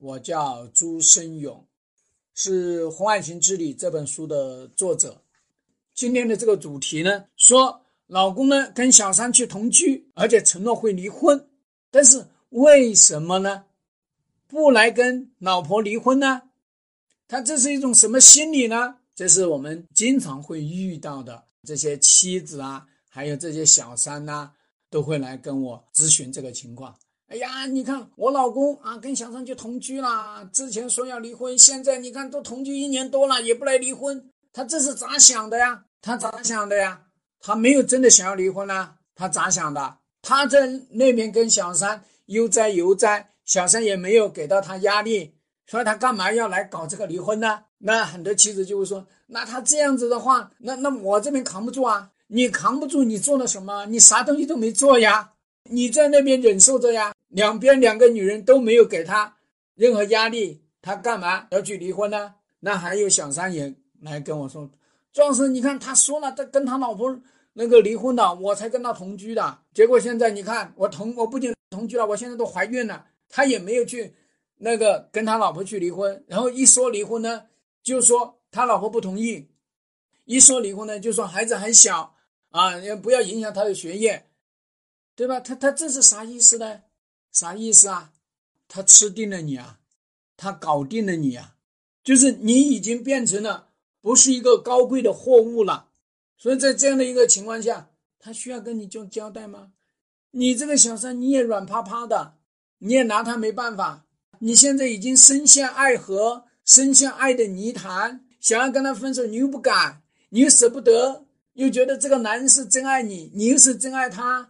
我叫朱生勇，是《红爱情之旅》这本书的作者。今天的这个主题呢，说老公呢跟小三去同居，而且承诺会离婚，但是为什么呢？不来跟老婆离婚呢？他这是一种什么心理呢？这是我们经常会遇到的这些妻子啊，还有这些小三呐，都会来跟我咨询这个情况。哎呀，你看我老公啊，跟小三就同居了。之前说要离婚，现在你看都同居一年多了，也不来离婚。他这是咋想的呀？他咋想的呀？他没有真的想要离婚呢。他咋想的？他在那边跟小三悠哉悠哉，小三也没有给到他压力，所以他干嘛要来搞这个离婚呢？那很多妻子就会说：那他这样子的话，那那我这边扛不住啊！你扛不住，你做了什么？你啥东西都没做呀？你在那边忍受着呀？两边两个女人都没有给他任何压力，他干嘛要去离婚呢？那还有小三也来跟我说：“壮士，你看他说了，他跟他老婆那个离婚了，我才跟他同居的。结果现在你看，我同我不仅同居了，我现在都怀孕了，他也没有去那个跟他老婆去离婚。然后一说离婚呢，就说他老婆不同意；一说离婚呢，就说孩子还小啊，也不要影响他的学业，对吧？他他这是啥意思呢？”啥意思啊？他吃定了你啊，他搞定了你啊，就是你已经变成了不是一个高贵的货物了。所以在这样的一个情况下，他需要跟你做交代吗？你这个小三你也软趴趴的，你也拿他没办法。你现在已经深陷爱河，深陷爱的泥潭，想要跟他分手，你又不敢，你又舍不得，又觉得这个男人是真爱你，你又是真爱他。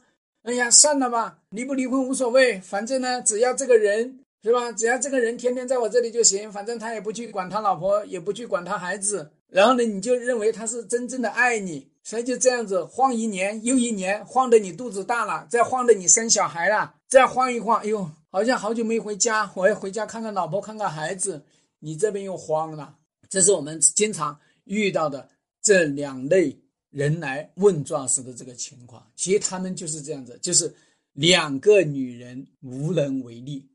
哎呀，算了吧，离不离婚无所谓，反正呢，只要这个人是吧？只要这个人天天在我这里就行，反正他也不去管他老婆，也不去管他孩子。然后呢，你就认为他是真正的爱你，所以就这样子晃一年又一年，晃得你肚子大了，再晃得你生小孩了，再晃一晃，哎呦，好像好久没回家，我要回家看看老婆，看看孩子，你这边又慌了。这是我们经常遇到的这两类。人来问状时的这个情况，其实他们就是这样子，就是两个女人无能为力，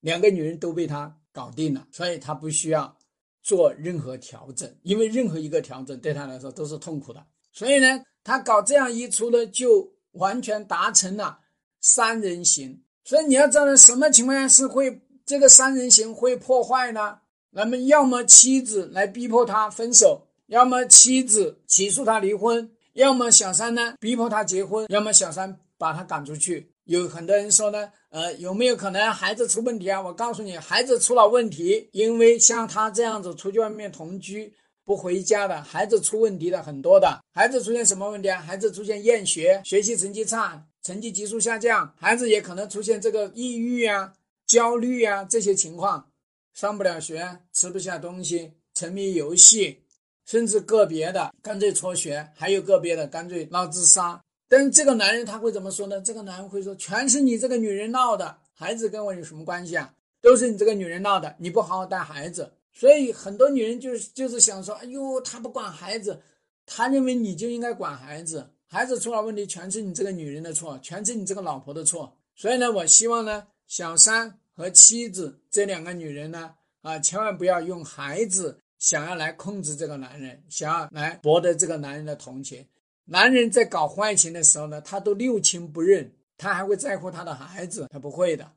两个女人都被他搞定了，所以他不需要做任何调整，因为任何一个调整对他来说都是痛苦的。所以呢，他搞这样一出呢，就完全达成了三人行。所以你要知道，什么情况下是会这个三人行会破坏呢？那么要么妻子来逼迫他分手。要么妻子起诉他离婚，要么小三呢逼迫他结婚，要么小三把他赶出去。有很多人说呢，呃，有没有可能孩子出问题啊？我告诉你，孩子出了问题，因为像他这样子出去外面同居不回家的孩子出问题的很多的。孩子出现什么问题啊？孩子出现厌学，学习成绩差，成绩急速下降。孩子也可能出现这个抑郁啊、焦虑啊这些情况，上不了学，吃不下东西，沉迷游戏。甚至个别的干脆辍学，还有个别的干脆闹自杀。但是这个男人他会怎么说呢？这个男人会说：“全是你这个女人闹的，孩子跟我有什么关系啊？都是你这个女人闹的，你不好好带孩子。”所以很多女人就是就是想说：“哎呦，他不管孩子，他认为你就应该管孩子，孩子出了问题全是你这个女人的错，全是你这个老婆的错。”所以呢，我希望呢，小三和妻子这两个女人呢，啊，千万不要用孩子。想要来控制这个男人，想要来博得这个男人的同情。男人在搞婚外情的时候呢，他都六亲不认，他还会在乎他的孩子？他不会的。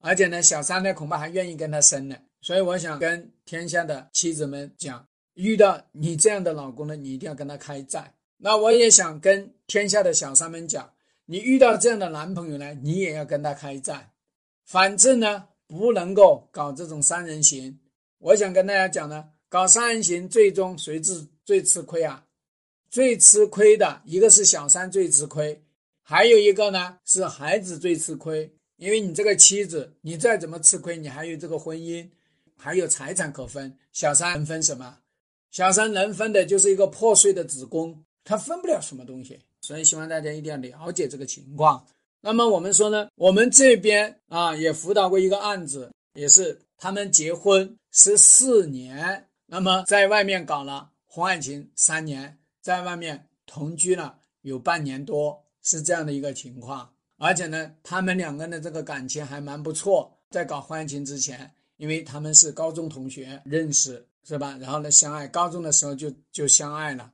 而且呢，小三呢，恐怕还愿意跟他生呢。所以我想跟天下的妻子们讲，遇到你这样的老公呢，你一定要跟他开战。那我也想跟天下的小三们讲，你遇到这样的男朋友呢，你也要跟他开战。反正呢，不能够搞这种三人行。我想跟大家讲呢。搞三人行，最终谁是最吃亏啊？最吃亏的一个是小三最吃亏，还有一个呢是孩子最吃亏。因为你这个妻子，你再怎么吃亏，你还有这个婚姻，还有财产可分。小三能分什么？小三能分的就是一个破碎的子宫，他分不了什么东西。所以希望大家一定要了解这个情况。那么我们说呢，我们这边啊也辅导过一个案子，也是他们结婚十四年。那么在外面搞了婚外情三年，在外面同居了有半年多，是这样的一个情况。而且呢，他们两个人的这个感情还蛮不错。在搞婚外情之前，因为他们是高中同学认识，是吧？然后呢，相爱，高中的时候就就相爱了，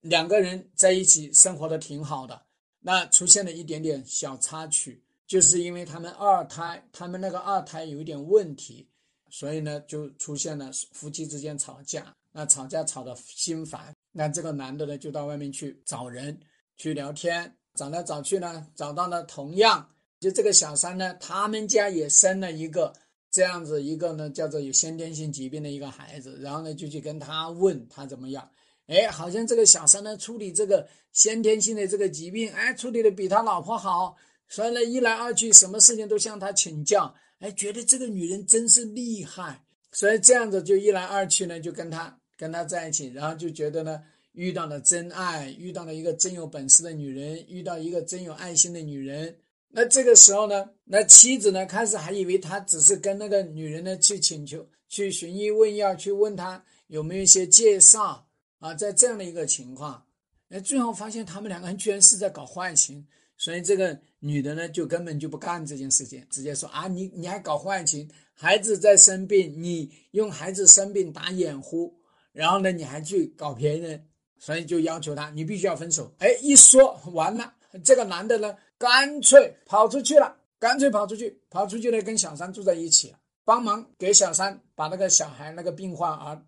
两个人在一起生活的挺好的。那出现了一点点小插曲，就是因为他们二胎，他们那个二胎有一点问题，所以呢，就出现了夫妻之间吵架。那吵架吵得心烦，那这个男的呢，就到外面去找人去聊天，找来找去呢，找到了同样就这个小三呢，他们家也生了一个这样子一个呢，叫做有先天性疾病的一个孩子，然后呢，就去跟他问他怎么样。哎，好像这个小三呢处理这个先天性的这个疾病，哎，处理的比他老婆好，所以呢一来二去，什么事情都向他请教，哎，觉得这个女人真是厉害，所以这样子就一来二去呢，就跟他跟他在一起，然后就觉得呢遇到了真爱，遇到了一个真有本事的女人，遇到一个真有爱心的女人。那这个时候呢，那妻子呢开始还以为他只是跟那个女人呢去请求，去寻医问药，去问他有没有一些介绍。啊，在这样的一个情况，哎，最后发现他们两个人居然是在搞婚外情，所以这个女的呢，就根本就不干这件事情，直接说啊，你你还搞婚外情，孩子在生病，你用孩子生病打掩护，然后呢，你还去搞别人，所以就要求他，你必须要分手。哎，一说完了，这个男的呢，干脆跑出去了，干脆跑出去，跑出去呢，跟小三住在一起，帮忙给小三把那个小孩那个病患儿，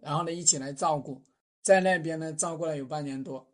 然后呢，一起来照顾。在那边呢，照顾了有半年多，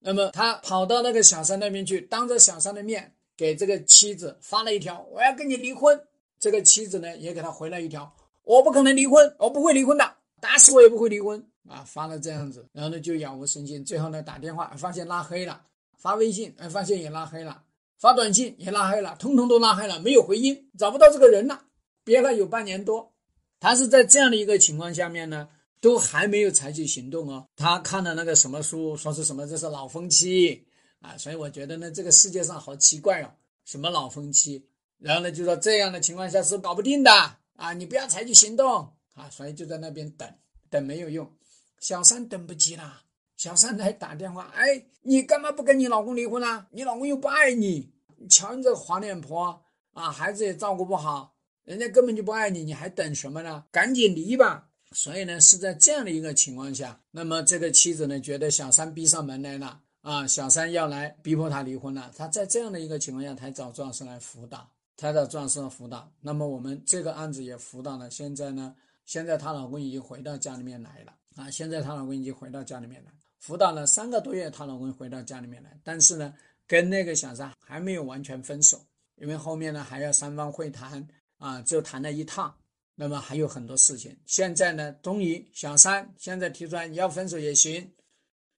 那么他跑到那个小三那边去，当着小三的面给这个妻子发了一条：“我要跟你离婚。”这个妻子呢，也给他回了一条：“我不可能离婚，我不会离婚的，打死我也不会离婚。”啊，发了这样子，然后呢就杳无声息。最后呢打电话发现拉黑了，发微信哎发现也拉黑了，发短信也拉黑了，通通都拉黑了，没有回音，找不到这个人了，憋了有半年多。他是在这样的一个情况下面呢。都还没有采取行动哦。他看了那个什么书，说是什么这是老风期啊，所以我觉得呢，这个世界上好奇怪哦，什么老风期？然后呢，就说这样的情况下是搞不定的啊，你不要采取行动啊，所以就在那边等等没有用。小三等不及了，小三来打电话，哎，你干嘛不跟你老公离婚啊？你老公又不爱你，瞧你这个黄脸婆啊，孩子也照顾不好，人家根本就不爱你，你还等什么呢？赶紧离吧。所以呢，是在这样的一个情况下，那么这个妻子呢，觉得小三逼上门来了啊，小三要来逼迫她离婚了。她在这样的一个情况下，才找壮士来辅导，才找壮士来辅导。那么我们这个案子也辅导了。现在呢，现在她老公已经回到家里面来了啊，现在她老公已经回到家里面来，辅导了三个多月，她老公回到家里面来，但是呢，跟那个小三还没有完全分手，因为后面呢还要三方会谈啊，就谈了一趟。那么还有很多事情，现在呢，终于小三现在提出来，你要分手也行，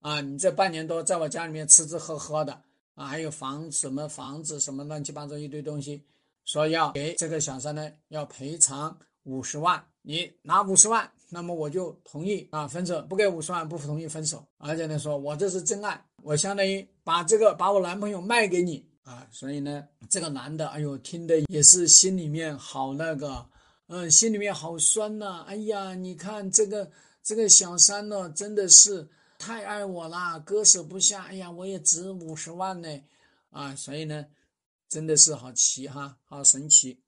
啊，你这半年多在我家里面吃吃喝喝的，啊，还有房什么房子什么乱七八糟一堆东西，说要给这个小三呢要赔偿五十万，你拿五十万，那么我就同意。啊分手，不给五十万不同意分手，而且呢说我这是真爱，我相当于把这个把我男朋友卖给你。啊，所以呢这个男的，哎呦听的也是心里面好那个。嗯，心里面好酸呐！哎呀，你看这个这个小三呢，真的是太爱我啦，割舍不下。哎呀，我也值五十万呢，啊，所以呢，真的是好奇哈，好神奇。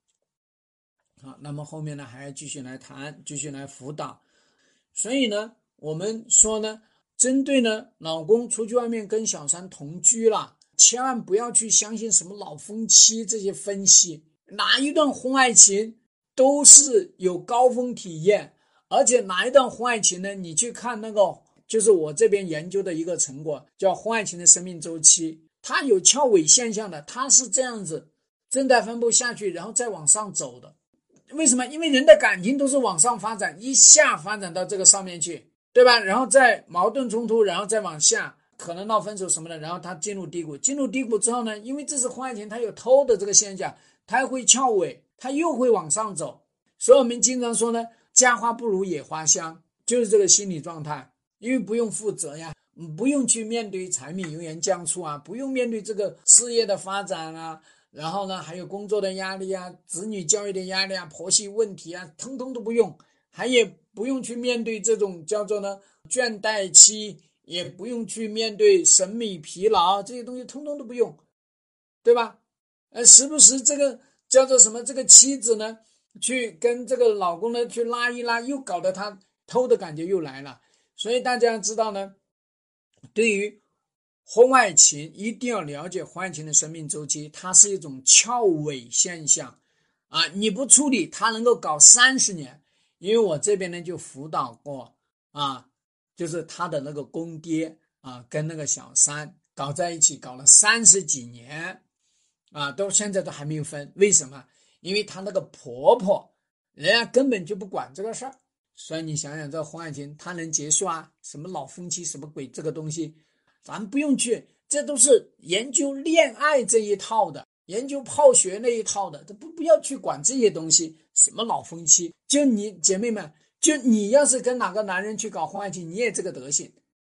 好，那么后面呢还要继续来谈，继续来辅导。所以呢，我们说呢，针对呢老公出去外面跟小三同居了，千万不要去相信什么老夫妻这些分析，哪一段婚外情。都是有高峰体验，而且哪一段婚外情呢？你去看那个，就是我这边研究的一个成果，叫婚外情的生命周期，它有翘尾现象的，它是这样子，正态分布下去，然后再往上走的。为什么？因为人的感情都是往上发展，一下发展到这个上面去，对吧？然后再矛盾冲突，然后再往下，可能闹分手什么的，然后它进入低谷，进入低谷之后呢，因为这是婚外情，它有偷的这个现象，它会翘尾。它又会往上走，所以我们经常说呢，家花不如野花香，就是这个心理状态。因为不用负责呀，不用去面对柴米油盐酱醋啊，不用面对这个事业的发展啊，然后呢，还有工作的压力啊，子女教育的压力啊，婆媳问题啊，通通都不用，还也不用去面对这种叫做呢倦怠期，也不用去面对审美疲劳这些东西，通通都不用，对吧？呃，时不时这个。叫做什么？这个妻子呢？去跟这个老公呢去拉一拉，又搞得他偷的感觉又来了。所以大家知道呢，对于婚外情一定要了解婚外情的生命周期，它是一种翘尾现象啊！你不处理，它能够搞三十年。因为我这边呢就辅导过啊，就是他的那个公爹啊，跟那个小三搞在一起，搞了三十几年，啊，到现在都还没有分。为什么？因为他那个婆婆，人家根本就不管这个事儿。所以你想想，这婚外情他能结束啊？什么老夫妻什么鬼？这个东西，咱不用去，这都是研究恋爱这一套的。研究泡学那一套的，都不不要去管这些东西，什么老夫妻，就你姐妹们，就你要是跟哪个男人去搞婚外情，你也这个德行。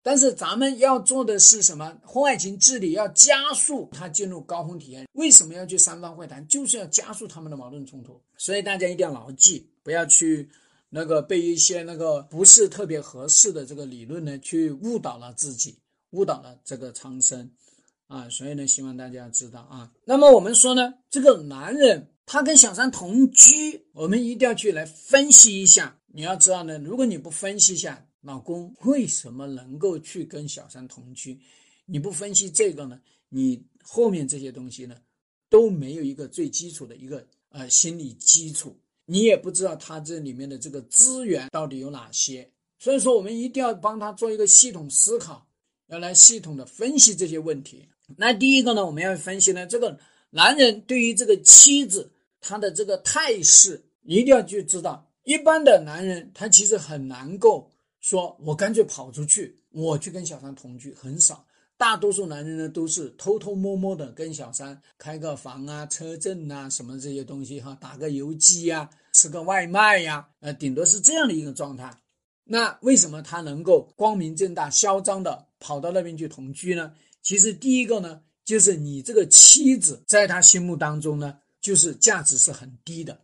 但是咱们要做的是什么？婚外情治理要加速他进入高峰体验。为什么要去三方会谈？就是要加速他们的矛盾冲突。所以大家一定要牢记，不要去那个被一些那个不是特别合适的这个理论呢，去误导了自己，误导了这个苍生。啊，所以呢，希望大家知道啊。那么我们说呢，这个男人他跟小三同居，我们一定要去来分析一下。你要知道呢，如果你不分析一下老公为什么能够去跟小三同居，你不分析这个呢，你后面这些东西呢都没有一个最基础的一个呃心理基础，你也不知道他这里面的这个资源到底有哪些。所以说，我们一定要帮他做一个系统思考，要来系统的分析这些问题。那第一个呢，我们要分析呢，这个男人对于这个妻子他的这个态势，一定要去知道。一般的男人他其实很难够说，我干脆跑出去，我去跟小三同居，很少。大多数男人呢，都是偷偷摸摸的跟小三开个房啊、车震啊什么这些东西哈，打个游击呀、吃个外卖呀，呃，顶多是这样的一个状态。那为什么他能够光明正大、嚣张的跑到那边去同居呢？其实第一个呢，就是你这个妻子在他心目当中呢，就是价值是很低的。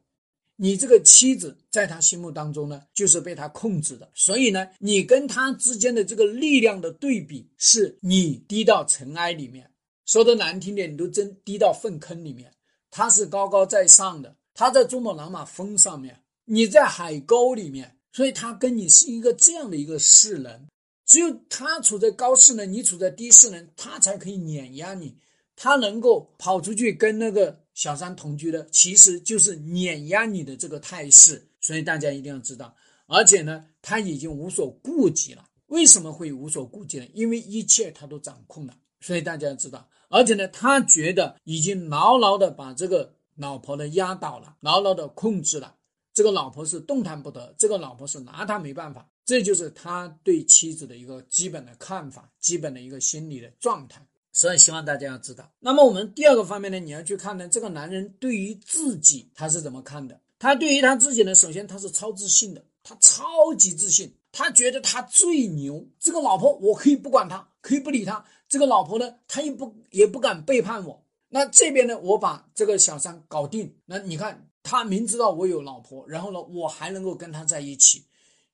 你这个妻子在他心目当中呢，就是被他控制的。所以呢，你跟他之间的这个力量的对比，是你低到尘埃里面，说的难听点，你都真低到粪坑里面。他是高高在上的，他在珠穆朗玛峰上面，你在海沟里面，所以他跟你是一个这样的一个世人。只有他处在高势能，你处在低势能，他才可以碾压你。他能够跑出去跟那个小三同居的，其实就是碾压你的这个态势。所以大家一定要知道，而且呢，他已经无所顾忌了。为什么会无所顾忌呢？因为一切他都掌控了。所以大家要知道，而且呢，他觉得已经牢牢的把这个老婆的压倒了，牢牢的控制了。这个老婆是动弹不得，这个老婆是拿他没办法。这就是他对妻子的一个基本的看法，基本的一个心理的状态，所以希望大家要知道。那么我们第二个方面呢，你要去看呢，这个男人对于自己他是怎么看的？他对于他自己呢，首先他是超自信的，他超级自信，他觉得他最牛。这个老婆我可以不管他，可以不理他。这个老婆呢，他也不也不敢背叛我。那这边呢，我把这个小三搞定。那你看，他明知道我有老婆，然后呢，我还能够跟他在一起。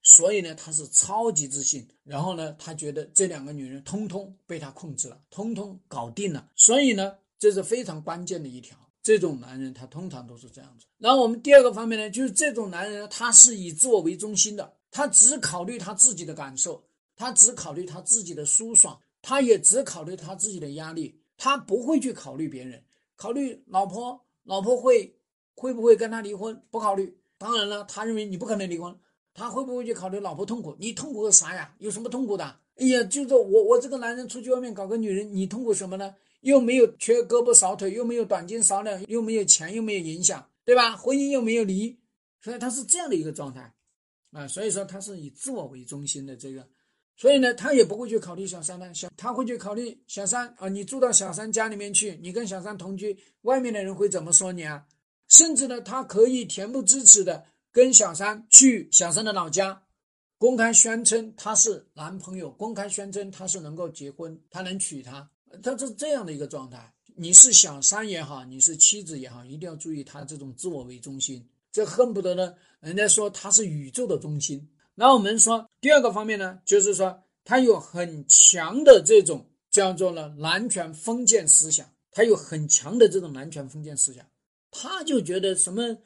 所以呢，他是超级自信，然后呢，他觉得这两个女人通通被他控制了，通通搞定了。所以呢，这是非常关键的一条。这种男人他通常都是这样子。然后我们第二个方面呢，就是这种男人他是以自我为中心的，他只考虑他自己的感受，他只考虑他自己的舒爽，他也只考虑他自己的压力，他不会去考虑别人，考虑老婆，老婆会会不会跟他离婚？不考虑。当然了，他认为你不可能离婚。他会不会去考虑老婆痛苦？你痛苦个啥呀？有什么痛苦的？哎呀，就是我，我这个男人出去外面搞个女人，你痛苦什么呢？又没有缺胳膊少腿，又没有短斤少两，又没有钱，又没有影响，对吧？婚姻又没有离，所以他是这样的一个状态啊。所以说他是以自我为中心的这个，所以呢，他也不会去考虑小三呢。小他会去考虑小三啊，你住到小三家里面去，你跟小三同居，外面的人会怎么说你啊？甚至呢，他可以恬不知耻的。跟小三去小三的老家，公开宣称他是男朋友，公开宣称他是能够结婚，他能娶她，他是这样的一个状态。你是小三也好，你是妻子也好，一定要注意他这种自我为中心，这恨不得呢，人家说他是宇宙的中心。那我们说第二个方面呢，就是说他有很强的这种叫做呢男权封建思想，他有很强的这种男权封建思想，他就觉得什么。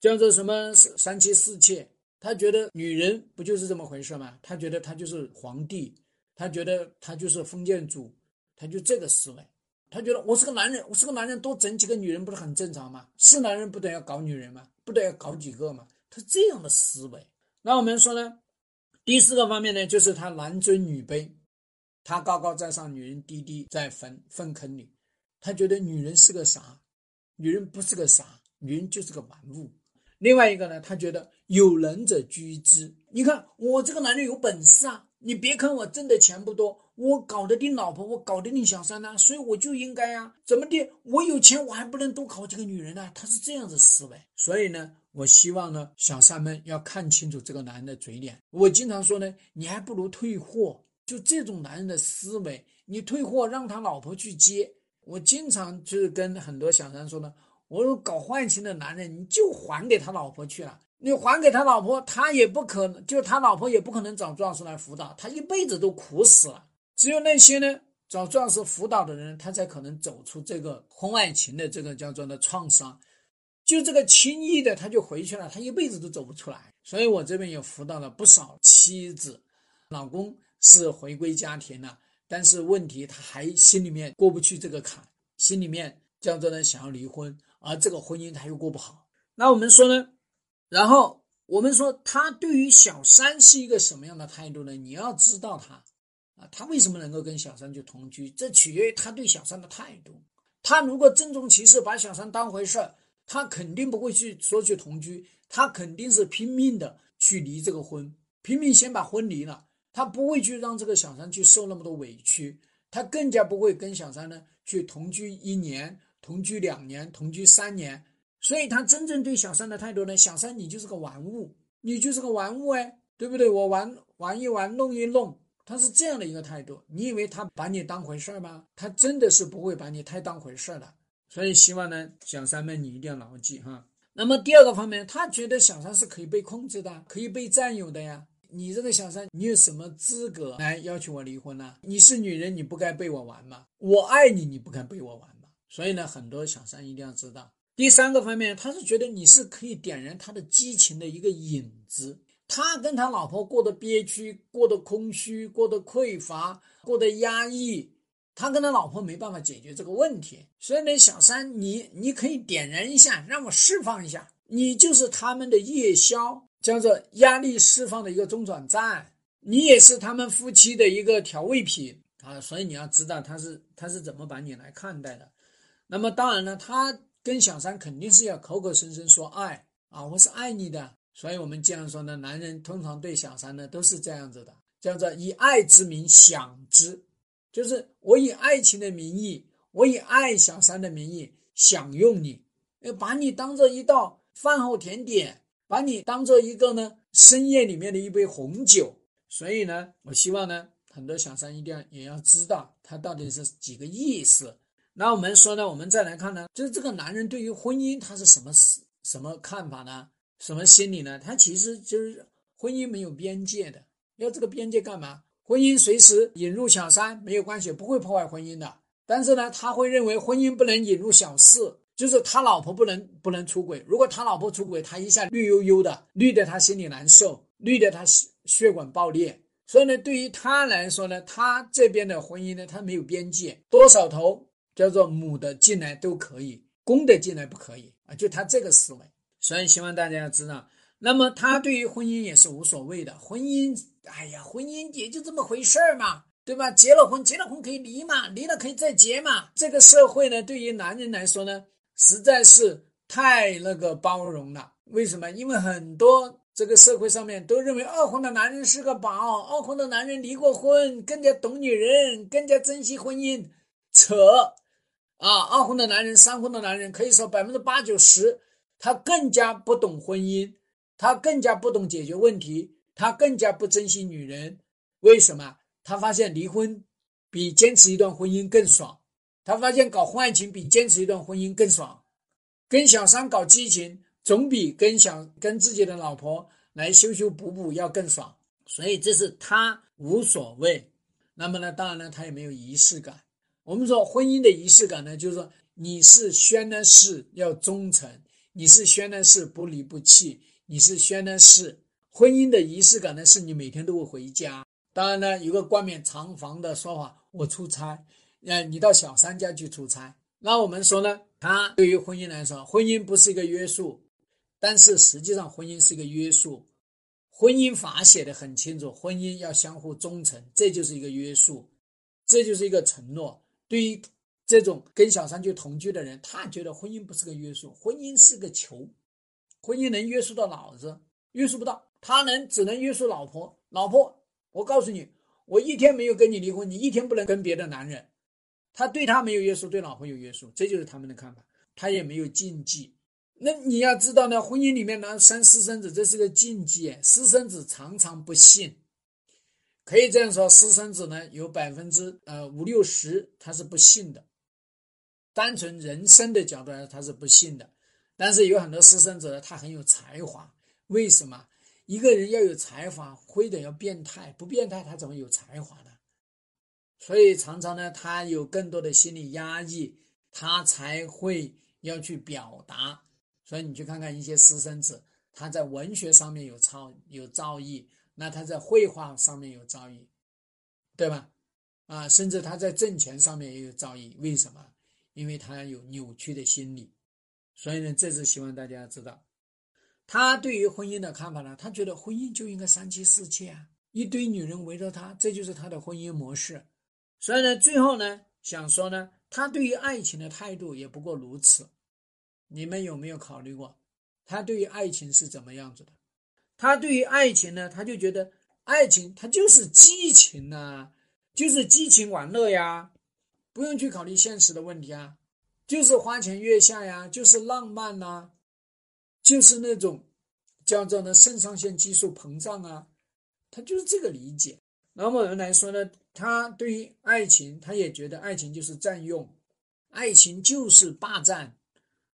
叫做什么三妻四妾。他觉得女人不就是这么回事吗？他觉得他就是皇帝，他觉得他就是封建主，他就这个思维。他觉得我是个男人，我是个男人，多整几个女人不是很正常吗？是男人不得要搞女人吗？不得要搞几个吗？他这样的思维。那我们说呢，第四个方面呢，就是他男尊女卑，他高高在上，女人低低在坟粪坑里。他觉得女人是个啥？女人不是个啥，女人就是个玩物。另外一个呢，他觉得有能者居之。你看我这个男人有本事啊！你别看我挣的钱不多，我搞得定老婆，我搞得定小三呢，所以我就应该啊，怎么的？我有钱，我还不能多搞几个女人呢？他是这样子思维。所以呢，我希望呢，小三们要看清楚这个男人的嘴脸。我经常说呢，你还不如退货。就这种男人的思维，你退货让他老婆去接。我经常就是跟很多小三说呢。我说搞换情的男人，你就还给他老婆去了。你还给他老婆，他也不可能，就他老婆也不可能找壮士来辅导，他一辈子都苦死了。只有那些呢找壮士辅导的人，他才可能走出这个婚外情的这个叫做的创伤。就这个轻易的他就回去了，他一辈子都走不出来。所以我这边也辅导了不少妻子，老公是回归家庭了，但是问题他还心里面过不去这个坎，心里面叫做呢想要离婚。而这个婚姻他又过不好，那我们说呢？然后我们说他对于小三是一个什么样的态度呢？你要知道他啊，他为什么能够跟小三去同居？这取决于他对小三的态度。他如果郑重其事把小三当回事儿，他肯定不会去说去同居，他肯定是拼命的去离这个婚，拼命先把婚离了。他不会去让这个小三去受那么多委屈，他更加不会跟小三呢去同居一年。同居两年，同居三年，所以他真正对小三的态度呢？小三，你就是个玩物，你就是个玩物哎，对不对？我玩玩一玩，弄一弄，他是这样的一个态度。你以为他把你当回事儿吗？他真的是不会把你太当回事儿的。所以希望呢，小三们你一定要牢记哈。那么第二个方面，他觉得小三是可以被控制的，可以被占有的呀。你这个小三，你有什么资格来要求我离婚呢？你是女人，你不该被我玩吗？我爱你，你不该被我玩。所以呢，很多小三一定要知道，第三个方面，他是觉得你是可以点燃他的激情的一个引子。他跟他老婆过得憋屈，过得空虚，过得匮乏，过得压抑，他跟他老婆没办法解决这个问题。所以呢，小三，你你可以点燃一下，让我释放一下，你就是他们的夜宵，叫做压力释放的一个中转站，你也是他们夫妻的一个调味品啊。所以你要知道他是他是怎么把你来看待的。那么当然呢，他跟小三肯定是要口口声声说爱啊，我是爱你的。所以我们这样说呢，男人通常对小三呢都是这样子的，叫做以爱之名享之，就是我以爱情的名义，我以爱小三的名义享用你，要把你当做一道饭后甜点，把你当做一个呢深夜里面的一杯红酒。所以呢，我希望呢，很多小三一定要也要知道他到底是几个意思。那我们说呢，我们再来看呢，就是这个男人对于婚姻他是什么什什么看法呢？什么心理呢？他其实就是婚姻没有边界的，要这个边界干嘛？婚姻随时引入小三没有关系，不会破坏婚姻的。但是呢，他会认为婚姻不能引入小四，就是他老婆不能不能出轨。如果他老婆出轨，他一下绿油油的，绿的他心里难受，绿的他血管爆裂。所以呢，对于他来说呢，他这边的婚姻呢，他没有边界，多少头。叫做母的进来都可以，公的进来不可以啊！就他这个思维，所以希望大家要知道。那么他对于婚姻也是无所谓的，婚姻，哎呀，婚姻也就这么回事儿嘛，对吧？结了婚，结了婚可以离嘛，离了可以再结嘛。这个社会呢，对于男人来说呢，实在是太那个包容了。为什么？因为很多这个社会上面都认为二婚的男人是个宝，二婚的男人离过婚，更加懂女人，更加珍惜婚姻，扯。啊，二婚的男人、三婚的男人，可以说百分之八九十，他更加不懂婚姻，他更加不懂解决问题，他更加不珍惜女人。为什么？他发现离婚比坚持一段婚姻更爽，他发现搞婚外情比坚持一段婚姻更爽，跟小三搞激情总比跟小跟自己的老婆来修修补补要更爽。所以这是他无所谓。那么呢，当然呢，他也没有仪式感。我们说婚姻的仪式感呢，就是说你是宣的誓要忠诚，你是宣的是不离不弃，你是宣的是婚姻的仪式感呢，是你每天都会回家。当然呢，有个冠冕堂皇的说法，我出差，呃，你到小三家去出差。那我们说呢，他对于婚姻来说，婚姻不是一个约束，但是实际上婚姻是一个约束。婚姻法写的很清楚，婚姻要相互忠诚，这就是一个约束，这就是一个承诺。对于这种跟小三就同居的人，他觉得婚姻不是个约束，婚姻是个球，婚姻能约束到脑子，约束不到，他能只能约束老婆。老婆，我告诉你，我一天没有跟你离婚，你一天不能跟别的男人。他对他没有约束，对老婆有约束，这就是他们的看法。他也没有禁忌。那你要知道呢，婚姻里面呢生私生子，这是个禁忌。私生子常常不信，可以这样说，私生子呢有百分之呃五六十他是不信的。单纯人生的角度来说，他是不信的。但是有很多私生子呢，他很有才华。为什么一个人要有才华，非得要变态？不变态，他怎么有才华呢？所以常常呢，他有更多的心理压抑，他才会要去表达。所以你去看看一些私生子，他在文学上面有超有造诣，那他在绘画上面有造诣，对吧？啊，甚至他在挣钱上面也有造诣。为什么？因为他有扭曲的心理。所以呢，这是希望大家知道，他对于婚姻的看法呢，他觉得婚姻就应该三妻四妾啊，一堆女人围着他，这就是他的婚姻模式。所以呢，最后呢，想说呢，他对于爱情的态度也不过如此。你们有没有考虑过，他对于爱情是怎么样子的？他对于爱情呢，他就觉得爱情它就是激情呐，就是激情玩乐呀，不用去考虑现实的问题啊，就是花前月下呀，就是浪漫呐，就是那种叫做呢肾上腺激素膨胀啊，他就是这个理解。那么人来说呢？他对于爱情，他也觉得爱情就是占用，爱情就是霸占，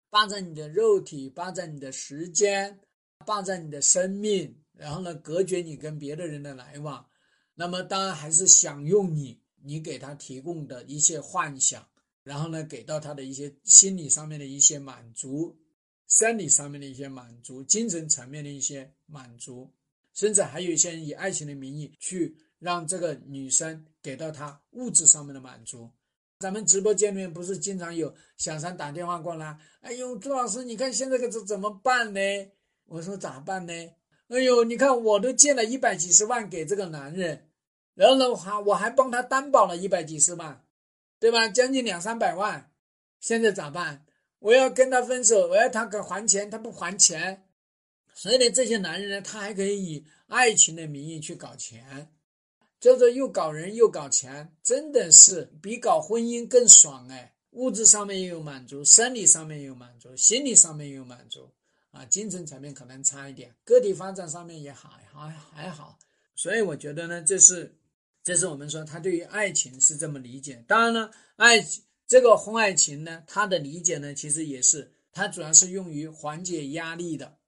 霸占你的肉体，霸占你的时间，霸占你的生命，然后呢，隔绝你跟别的人的来往。那么当然还是享用你，你给他提供的一些幻想，然后呢，给到他的一些心理上面的一些满足，生理上面的一些满足，精神层面的一些满足，甚至还有一些人以爱情的名义去。让这个女生给到他物质上面的满足。咱们直播间里面不是经常有小三打电话过来？哎呦，朱老师，你看现在个这怎么办呢？我说咋办呢？哎呦，你看我都借了一百几十万给这个男人，然后呢，还我还帮他担保了一百几十万，对吧？将近两三百万，现在咋办？我要跟他分手，我要他给还钱，他不还钱，所以呢，这些男人呢，他还可以以爱情的名义去搞钱。叫做又搞人又搞钱，真的是比搞婚姻更爽哎！物质上面也有满足，生理上面也有满足，心理上面也有满足啊，精神层面可能差一点，个体发展上面也好还还好。所以我觉得呢，这是这是我们说他对于爱情是这么理解。当然呢，爱这个婚外情呢，他的理解呢，其实也是他主要是用于缓解压力的，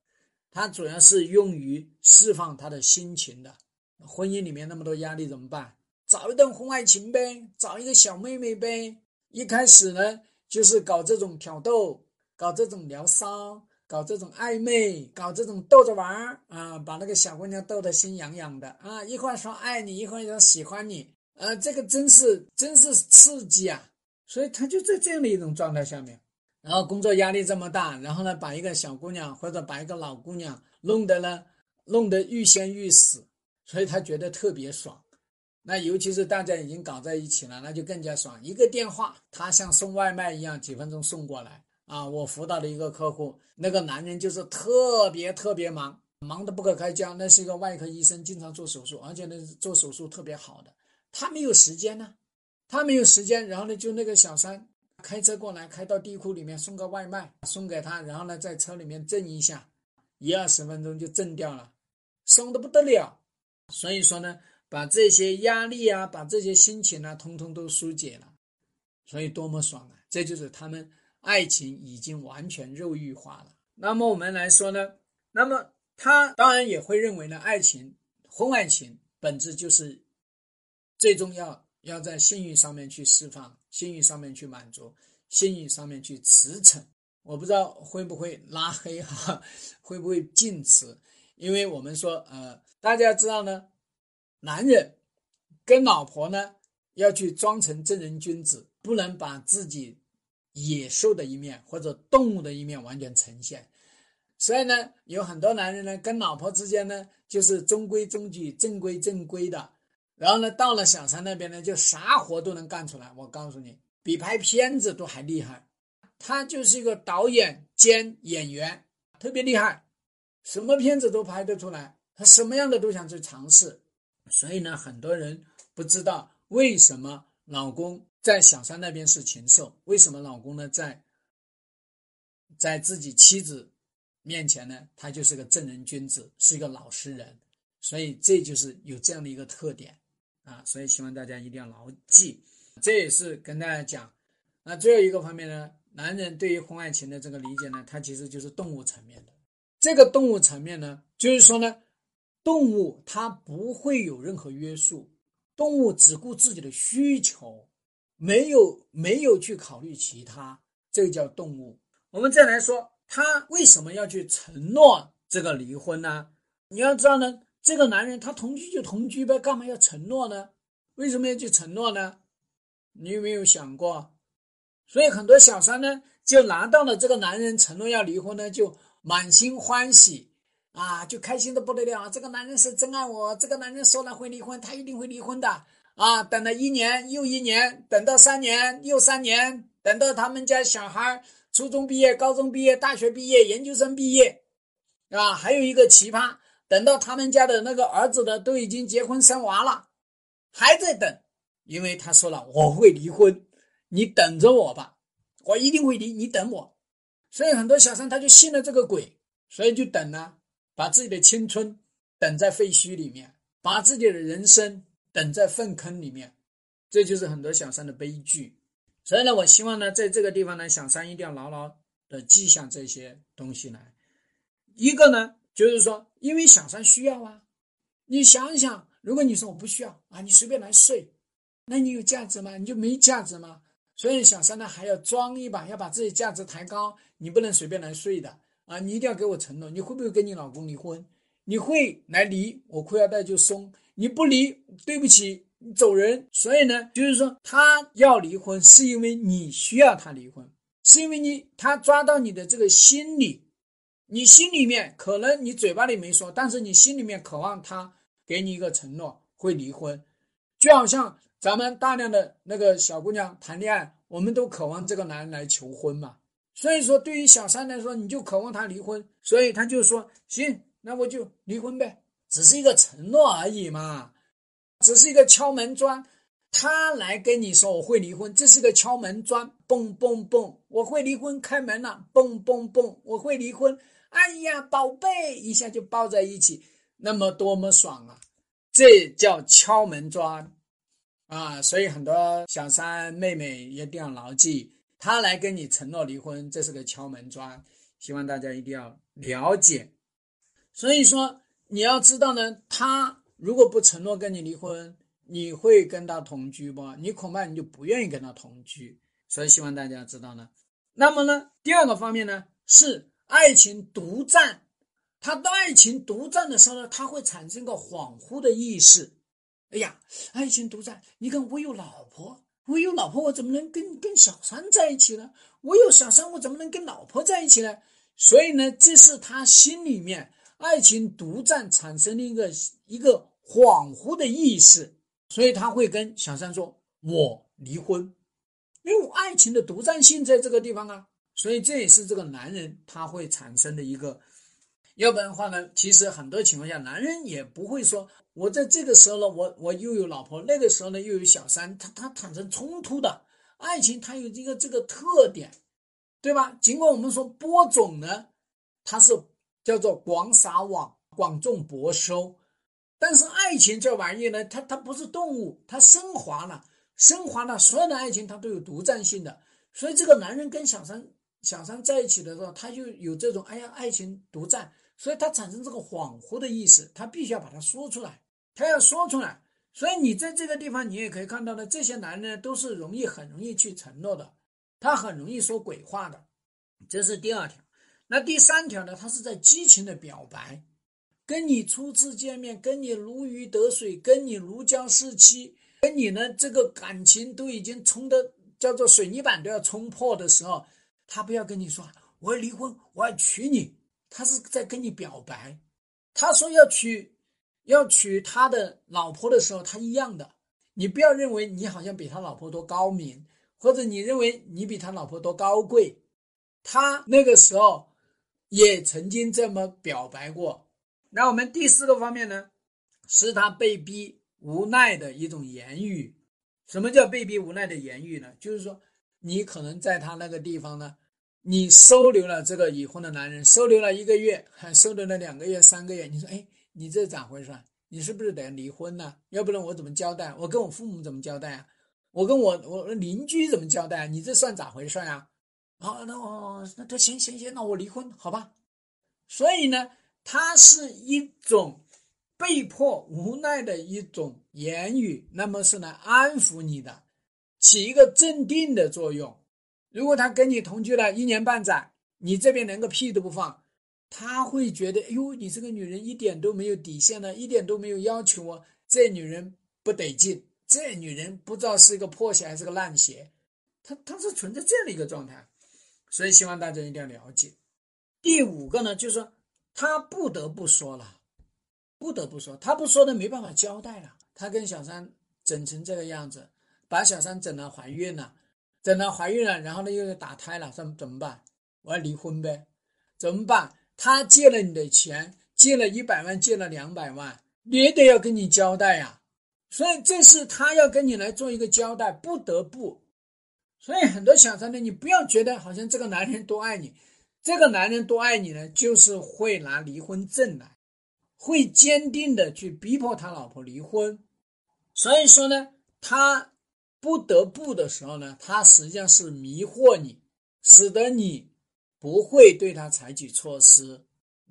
他主要是用于释放他的心情的。婚姻里面那么多压力怎么办？找一段婚外情呗，找一个小妹妹呗。一开始呢，就是搞这种挑逗，搞这种疗骚，搞这种暧昧，搞这种逗着玩儿啊，把那个小姑娘逗得心痒痒的啊。一会儿说爱你，一会儿说喜欢你，呃，这个真是真是刺激啊！所以他就在这样的一种状态下面，然后工作压力这么大，然后呢，把一个小姑娘或者把一个老姑娘弄得呢，弄得欲仙欲死。所以他觉得特别爽，那尤其是大家已经搞在一起了，那就更加爽。一个电话，他像送外卖一样，几分钟送过来啊！我辅导的一个客户，那个男人就是特别特别忙，忙得不可开交。那是一个外科医生，经常做手术，而且呢做手术特别好的。他没有时间呢，他没有时间。然后呢，就那个小三开车过来，开到地库里面送个外卖送给他，然后呢在车里面震一下，一二十分钟就震掉了，爽的不得了。所以说呢，把这些压力啊，把这些心情啊，通通都疏解了，所以多么爽啊！这就是他们爱情已经完全肉欲化了。那么我们来说呢，那么他当然也会认为呢，爱情、婚外情本质就是最终要要在性欲上面去释放，性欲上面去满足，性欲上面去驰骋。我不知道会不会拉黑哈，会不会禁词？因为我们说，呃，大家知道呢，男人跟老婆呢要去装成正人君子，不能把自己野兽的一面或者动物的一面完全呈现。所以呢，有很多男人呢跟老婆之间呢就是中规中矩、正规正规的，然后呢到了小三那边呢就啥活都能干出来。我告诉你，比拍片子都还厉害。他就是一个导演兼演员，特别厉害，什么片子都拍得出来，他什么样的都想去尝试。所以呢，很多人不知道为什么老公在小三那边是禽兽，为什么老公呢在在自己妻子面前呢，他就是个正人君子，是一个老实人。所以这就是有这样的一个特点啊，所以希望大家一定要牢记。这也是跟大家讲，那最后一个方面呢。男人对于婚外情的这个理解呢，它其实就是动物层面的。这个动物层面呢，就是说呢，动物它不会有任何约束，动物只顾自己的需求，没有没有去考虑其他，这叫动物。我们再来说，他为什么要去承诺这个离婚呢？你要知道呢，这个男人他同居就同居呗，干嘛要承诺呢？为什么要去承诺呢？你有没有想过？所以很多小三呢，就拿到了这个男人承诺要离婚呢，就满心欢喜啊，就开心的不得了。这个男人是真爱我，这个男人说了会离婚，他一定会离婚的啊！等了一年又一年，等到三年又三年，等到他们家小孩初中毕业、高中毕业、大学毕业、研究生毕业，啊，还有一个奇葩，等到他们家的那个儿子的都已经结婚生娃了，还在等，因为他说了我会离婚。你等着我吧，我一定会离。你等我，所以很多小三他就信了这个鬼，所以就等呢，把自己的青春等在废墟里面，把自己的人生等在粪坑里面，这就是很多小三的悲剧。所以呢，我希望呢，在这个地方呢，小三一定要牢牢的记下这些东西来。一个呢，就是说，因为小三需要啊，你想想，如果你说我不需要啊，你随便来睡，那你有价值吗？你就没价值吗？所以小三呢还要装一把，要把自己价值抬高。你不能随便来睡的啊！你一定要给我承诺，你会不会跟你老公离婚？你会来离，我裤腰带就松；你不离，对不起，你走人。所以呢，就是说他要离婚，是因为你需要他离婚，是因为你他抓到你的这个心理，你心里面可能你嘴巴里没说，但是你心里面渴望他给你一个承诺会离婚，就好像。咱们大量的那个小姑娘谈恋爱，我们都渴望这个男人来求婚嘛。所以说，对于小三来说，你就渴望他离婚，所以他就说：“行，那我就离婚呗，只是一个承诺而已嘛，只是一个敲门砖。他来跟你说我会离婚，这是个敲门砖，嘣嘣嘣，我会离婚，开门了，嘣嘣嘣，我会离婚。哎呀，宝贝，一下就抱在一起，那么多么爽啊！这叫敲门砖。”啊，所以很多小三妹妹一定要牢记，他来跟你承诺离婚，这是个敲门砖，希望大家一定要了解。所以说，你要知道呢，他如果不承诺跟你离婚，你会跟他同居不？你恐怕你就不愿意跟他同居。所以希望大家知道呢。那么呢，第二个方面呢，是爱情独占。他当爱情独占的时候呢，他会产生个恍惚的意识。哎呀，爱情独占！你看，我有老婆，我有老婆，我怎么能跟跟小三在一起呢？我有小三，我怎么能跟老婆在一起呢？所以呢，这是他心里面爱情独占产生的一个一个恍惚的意识，所以他会跟小三说：“我离婚。”因为我爱情的独占性在这个地方啊，所以这也是这个男人他会产生的一个。要不然的话呢，其实很多情况下，男人也不会说。我在这个时候呢，我我又有老婆，那个时候呢又有小三，他他产生冲突的爱情，它有一个这个特点，对吧？尽管我们说播种呢，它是叫做广撒网、广种薄收，但是爱情这玩意呢，它它不是动物，它升华了，升华了，所有的爱情它都有独占性的，所以这个男人跟小三小三在一起的时候，他就有这种哎呀爱情独占，所以他产生这个恍惚的意识，他必须要把它说出来。他要说出来，所以你在这个地方，你也可以看到呢，这些男人都是容易很容易去承诺的，他很容易说鬼话的，这是第二条。那第三条呢？他是在激情的表白，跟你初次见面，跟你如鱼得水，跟你如胶似漆，跟你呢这个感情都已经冲的叫做水泥板都要冲破的时候，他不要跟你说我要离婚，我要娶你，他是在跟你表白。他说要娶要娶他的老婆的时候，他一样的。你不要认为你好像比他老婆多高明，或者你认为你比他老婆多高贵，他那个时候也曾经这么表白过。那我们第四个方面呢，是他被逼无奈的一种言语。什么叫被逼无奈的言语呢？就是说，你可能在他那个地方呢，你收留了这个已婚的男人，收留了一个月，还 收留了两个月、三个月。你说，哎，你这咋回事？你是不是得离婚呢？要不然我怎么交代？我跟我父母怎么交代啊？我跟我我邻居怎么交代？你这算咋回事啊？啊，那我，那他行行行，那我离婚好吧？所以呢，它是一种被迫无奈的一种言语，那么是来安抚你的，起一个镇定的作用。如果他跟你同居了一年半载，你这边连个屁都不放。他会觉得，哎呦，你这个女人一点都没有底线呢，一点都没有要求哦，这女人不得劲，这女人不知道是一个破鞋还是个烂鞋，他他是存在这样的一个状态，所以希望大家一定要了解。第五个呢，就是说他不得不说了，不得不说，他不说的没办法交代了。他跟小三整成这个样子，把小三整了怀孕了，整了怀孕了，然后呢又打胎了，怎怎么办？我要离婚呗？怎么办？他借了你的钱，借了一百万，借了两百万，也得要跟你交代呀。所以这是他要跟你来做一个交代，不得不。所以很多小三呢，你不要觉得好像这个男人多爱你，这个男人多爱你呢，就是会拿离婚证来，会坚定的去逼迫他老婆离婚。所以说呢，他不得不的时候呢，他实际上是迷惑你，使得你。不会对他采取措施，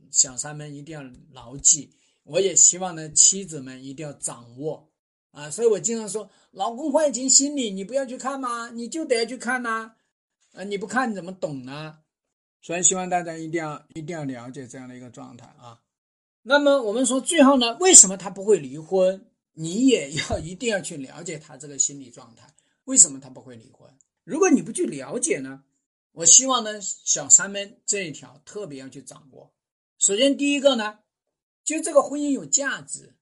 小三们一定要牢记。我也希望呢，妻子们一定要掌握啊。所以我经常说，老公坏情心理，你不要去看吗？你就得去看呐，啊，你不看你怎么懂呢？所以希望大家一定要一定要了解这样的一个状态啊。那么我们说最后呢，为什么他不会离婚？你也要一定要去了解他这个心理状态，为什么他不会离婚？如果你不去了解呢？我希望呢，小三们这一条特别要去掌握。首先，第一个呢，就这个婚姻有价值。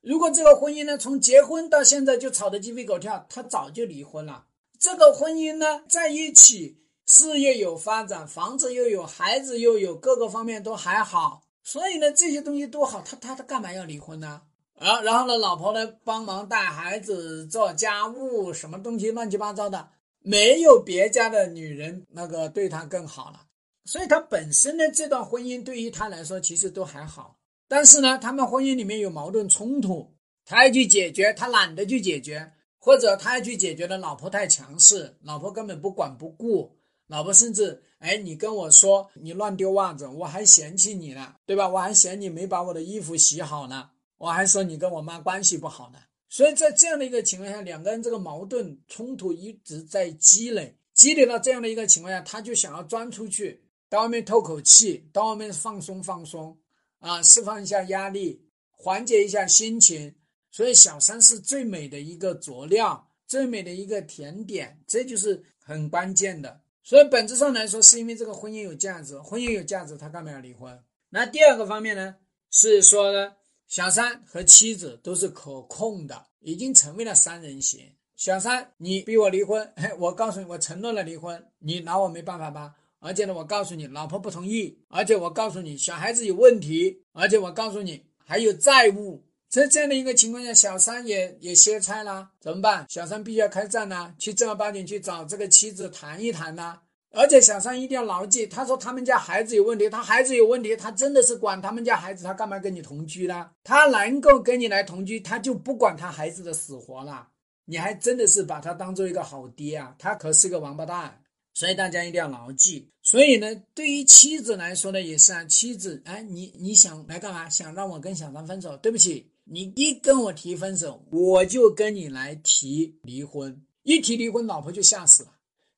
如果这个婚姻呢，从结婚到现在就吵得鸡飞狗跳，他早就离婚了。这个婚姻呢，在一起，事业有发展，房子又有，孩子又有，各个方面都还好。所以呢，这些东西都好，他他他干嘛要离婚呢？啊，然后呢，老婆呢帮忙带孩子、做家务，什么东西乱七八糟的。没有别家的女人那个对他更好了，所以他本身的这段婚姻对于他来说其实都还好。但是呢，他们婚姻里面有矛盾冲突，他要去解决，他懒得去解决，或者他要去解决的老婆太强势，老婆根本不管不顾，老婆甚至哎，你跟我说你乱丢袜子，我还嫌弃你呢，对吧？我还嫌你没把我的衣服洗好呢，我还说你跟我妈关系不好呢。所以在这样的一个情况下，两个人这个矛盾冲突一直在积累，积累到这样的一个情况下，他就想要钻出去，到外面透口气，到外面放松放松，啊，释放一下压力，缓解一下心情。所以小三是最美的一个佐料，最美的一个甜点，这就是很关键的。所以本质上来说，是因为这个婚姻有价值，婚姻有价值，他干嘛要离婚？那第二个方面呢，是说呢？小三和妻子都是可控的，已经成为了三人行。小三，你逼我离婚，嘿，我告诉你，我承诺了离婚，你拿我没办法吧？而且呢，我告诉你，老婆不同意，而且我告诉你，小孩子有问题，而且我告诉你还有债务。在这样的一个情况下，小三也也歇菜了，怎么办？小三必须要开战呢，去正儿八经去找这个妻子谈一谈呢。而且小三一定要牢记，他说他们家孩子有问题，他孩子有问题，他真的是管他们家孩子，他干嘛跟你同居呢？他能够跟你来同居，他就不管他孩子的死活了。你还真的是把他当做一个好爹啊？他可是个王八蛋，所以大家一定要牢记。所以呢，对于妻子来说呢，也是啊，妻子，哎，你你想来干嘛？想让我跟小张分手？对不起，你一跟我提分手，我就跟你来提离婚。一提离婚，老婆就吓死了。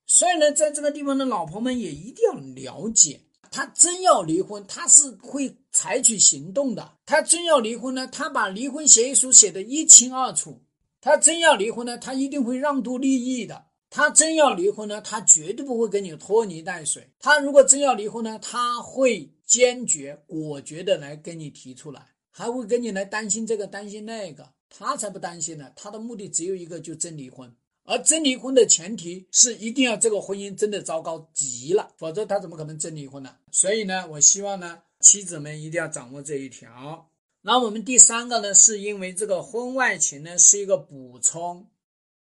所以呢，在这个地方的老婆们也一定要了解，他真要离婚，他是会采取行动的。他真要离婚呢，他把离婚协议书写得一清二楚。他真要离婚呢，他一定会让渡利益的。他真要离婚呢，他绝对不会跟你拖泥带水。他如果真要离婚呢，他会坚决果决的来跟你提出来，还会跟你来担心这个担心那个。他才不担心呢，他的目的只有一个，就真离婚。而真离婚的前提是一定要这个婚姻真的糟糕极了，否则他怎么可能真离婚呢？所以呢，我希望呢，妻子们一定要掌握这一条。那我们第三个呢，是因为这个婚外情呢是一个补充。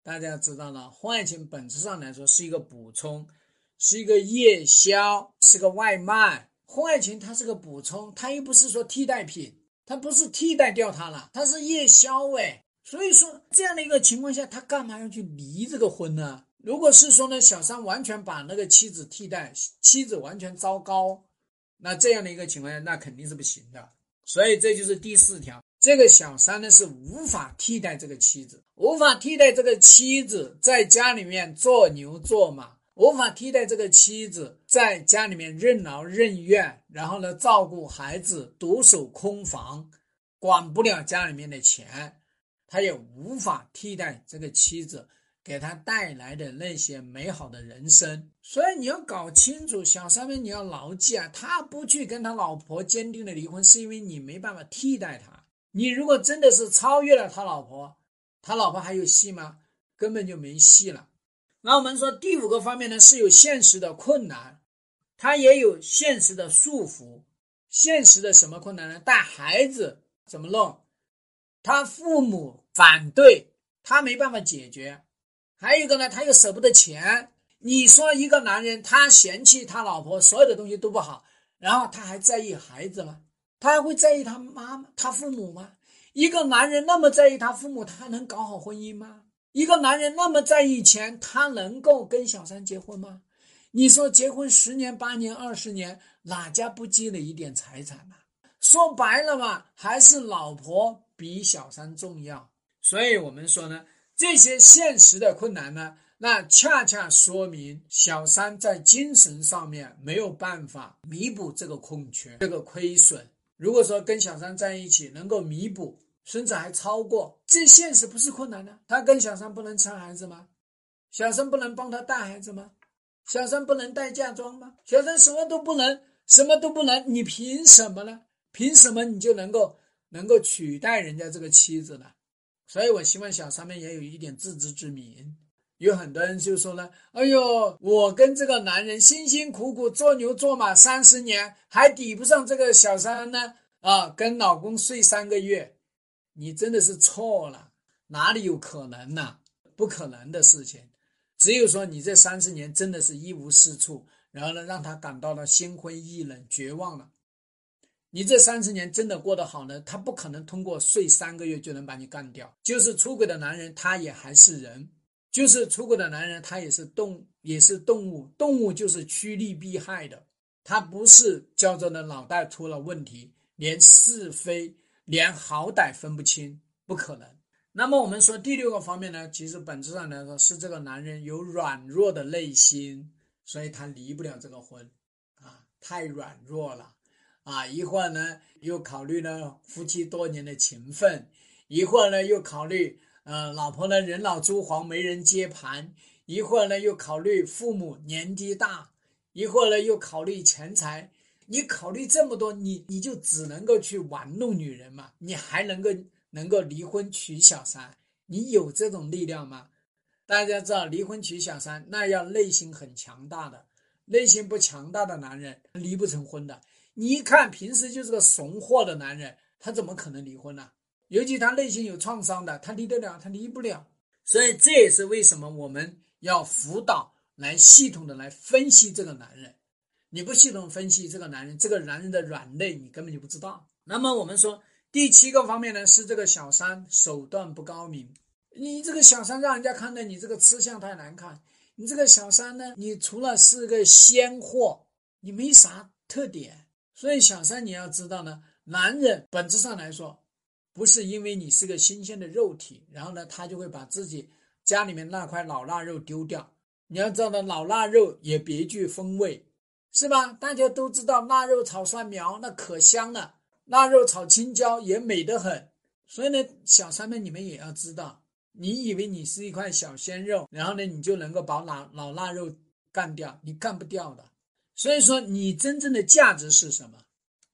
大家知道了，婚外情本质上来说是一个补充，是一个夜宵，是个外卖。婚外情它是个补充，它又不是说替代品，它不是替代掉它了，它是夜宵哎。所以说这样的一个情况下，他干嘛要去离这个婚呢？如果是说呢，小三完全把那个妻子替代，妻子完全糟糕，那这样的一个情况下，那肯定是不行的。所以这就是第四条。这个小三呢是无法替代这个妻子，无法替代这个妻子在家里面做牛做马，无法替代这个妻子在家里面任劳任怨，然后呢照顾孩子，独守空房，管不了家里面的钱，他也无法替代这个妻子给他带来的那些美好的人生。所以你要搞清楚，小三们你要牢记啊，他不去跟他老婆坚定的离婚，是因为你没办法替代他。你如果真的是超越了他老婆，他老婆还有戏吗？根本就没戏了。那我们说第五个方面呢，是有现实的困难，他也有现实的束缚。现实的什么困难呢？带孩子怎么弄？他父母反对，他没办法解决。还有一个呢，他又舍不得钱。你说一个男人，他嫌弃他老婆所有的东西都不好，然后他还在意孩子吗？他还会在意他妈妈、他父母吗？一个男人那么在意他父母，他能搞好婚姻吗？一个男人那么在意钱，他能够跟小三结婚吗？你说结婚十年、八年、二十年，哪家不积累一点财产嘛？说白了嘛，还是老婆比小三重要。所以我们说呢，这些现实的困难呢，那恰恰说明小三在精神上面没有办法弥补这个空缺、这个亏损。如果说跟小三在一起能够弥补，甚至还超过，这现实不是困难呢。他跟小三不能生孩子吗？小三不能帮他带孩子吗？小三不能带嫁妆吗？小三什么都不能，什么都不能，你凭什么呢？凭什么你就能够能够取代人家这个妻子呢？所以我希望小三们也有一点自知之明。有很多人就说呢：“哎呦，我跟这个男人辛辛苦苦做牛做马三十年，还抵不上这个小三呢？啊，跟老公睡三个月，你真的是错了，哪里有可能呢？不可能的事情。只有说你这三十年真的是一无是处，然后呢，让他感到了心灰意冷、绝望了。你这三十年真的过得好呢？他不可能通过睡三个月就能把你干掉。就是出轨的男人，他也还是人。”就是出轨的男人，他也是动，也是动物。动物就是趋利避害的，他不是叫做的脑袋出了问题，连是非、连好歹分不清，不可能。那么我们说第六个方面呢，其实本质上来说是这个男人有软弱的内心，所以他离不了这个婚，啊，太软弱了，啊，一会儿呢又考虑呢夫妻多年的情分，一会儿呢又考虑。呃，老婆呢，人老珠黄，没人接盘。一会儿呢，又考虑父母年纪大；一会儿呢，又考虑钱财。你考虑这么多，你你就只能够去玩弄女人嘛？你还能够能够离婚娶小三？你有这种力量吗？大家知道，离婚娶小三，那要内心很强大的，内心不强大的男人离不成婚的。你一看，平时就是个怂货的男人，他怎么可能离婚呢？尤其他内心有创伤的，他离得了，他离不了。所以这也是为什么我们要辅导来系统的来分析这个男人。你不系统分析这个男人，这个男人的软肋你根本就不知道。那么我们说第七个方面呢，是这个小三手段不高明。你这个小三让人家看到你这个吃相太难看。你这个小三呢，你除了是个鲜货，你没啥特点。所以小三你要知道呢，男人本质上来说。不是因为你是个新鲜的肉体，然后呢，他就会把自己家里面那块老腊肉丢掉。你要知道，老腊肉也别具风味，是吧？大家都知道，腊肉炒蒜苗那可香了，腊肉炒青椒也美得很。所以呢，小三们你们也要知道，你以为你是一块小鲜肉，然后呢，你就能够把老老腊肉干掉？你干不掉的。所以说，你真正的价值是什么？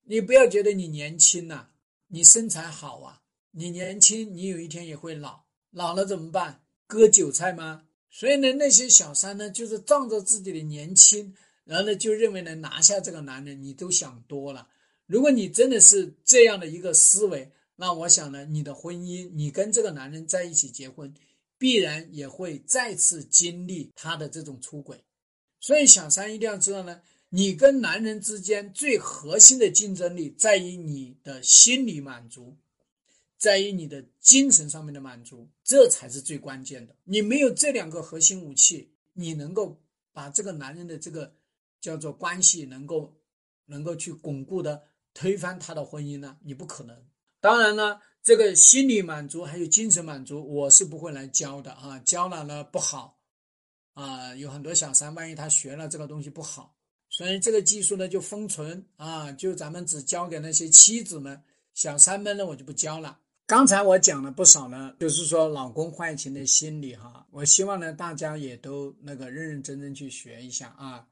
你不要觉得你年轻呐，你身材好啊，你年轻，你有一天也会老，老了怎么办？割韭菜吗？所以呢，那些小三呢，就是仗着自己的年轻，然后呢，就认为能拿下这个男人，你都想多了。如果你真的是这样的一个思维，那我想呢，你的婚姻，你跟这个男人在一起结婚，必然也会再次经历他的这种出轨。所以，小三一定要知道呢，你跟男人之间最核心的竞争力在于你的心理满足。在于你的精神上面的满足，这才是最关键的。你没有这两个核心武器，你能够把这个男人的这个叫做关系能够能够去巩固的推翻他的婚姻呢？你不可能。当然呢，这个心理满足还有精神满足，我是不会来教的啊，教了呢不好啊，有很多小三，万一他学了这个东西不好，所以这个技术呢就封存啊，就咱们只教给那些妻子们、小三们呢，我就不教了。刚才我讲了不少呢，就是说老公坏情的心理哈。我希望呢，大家也都那个认认真真去学一下啊。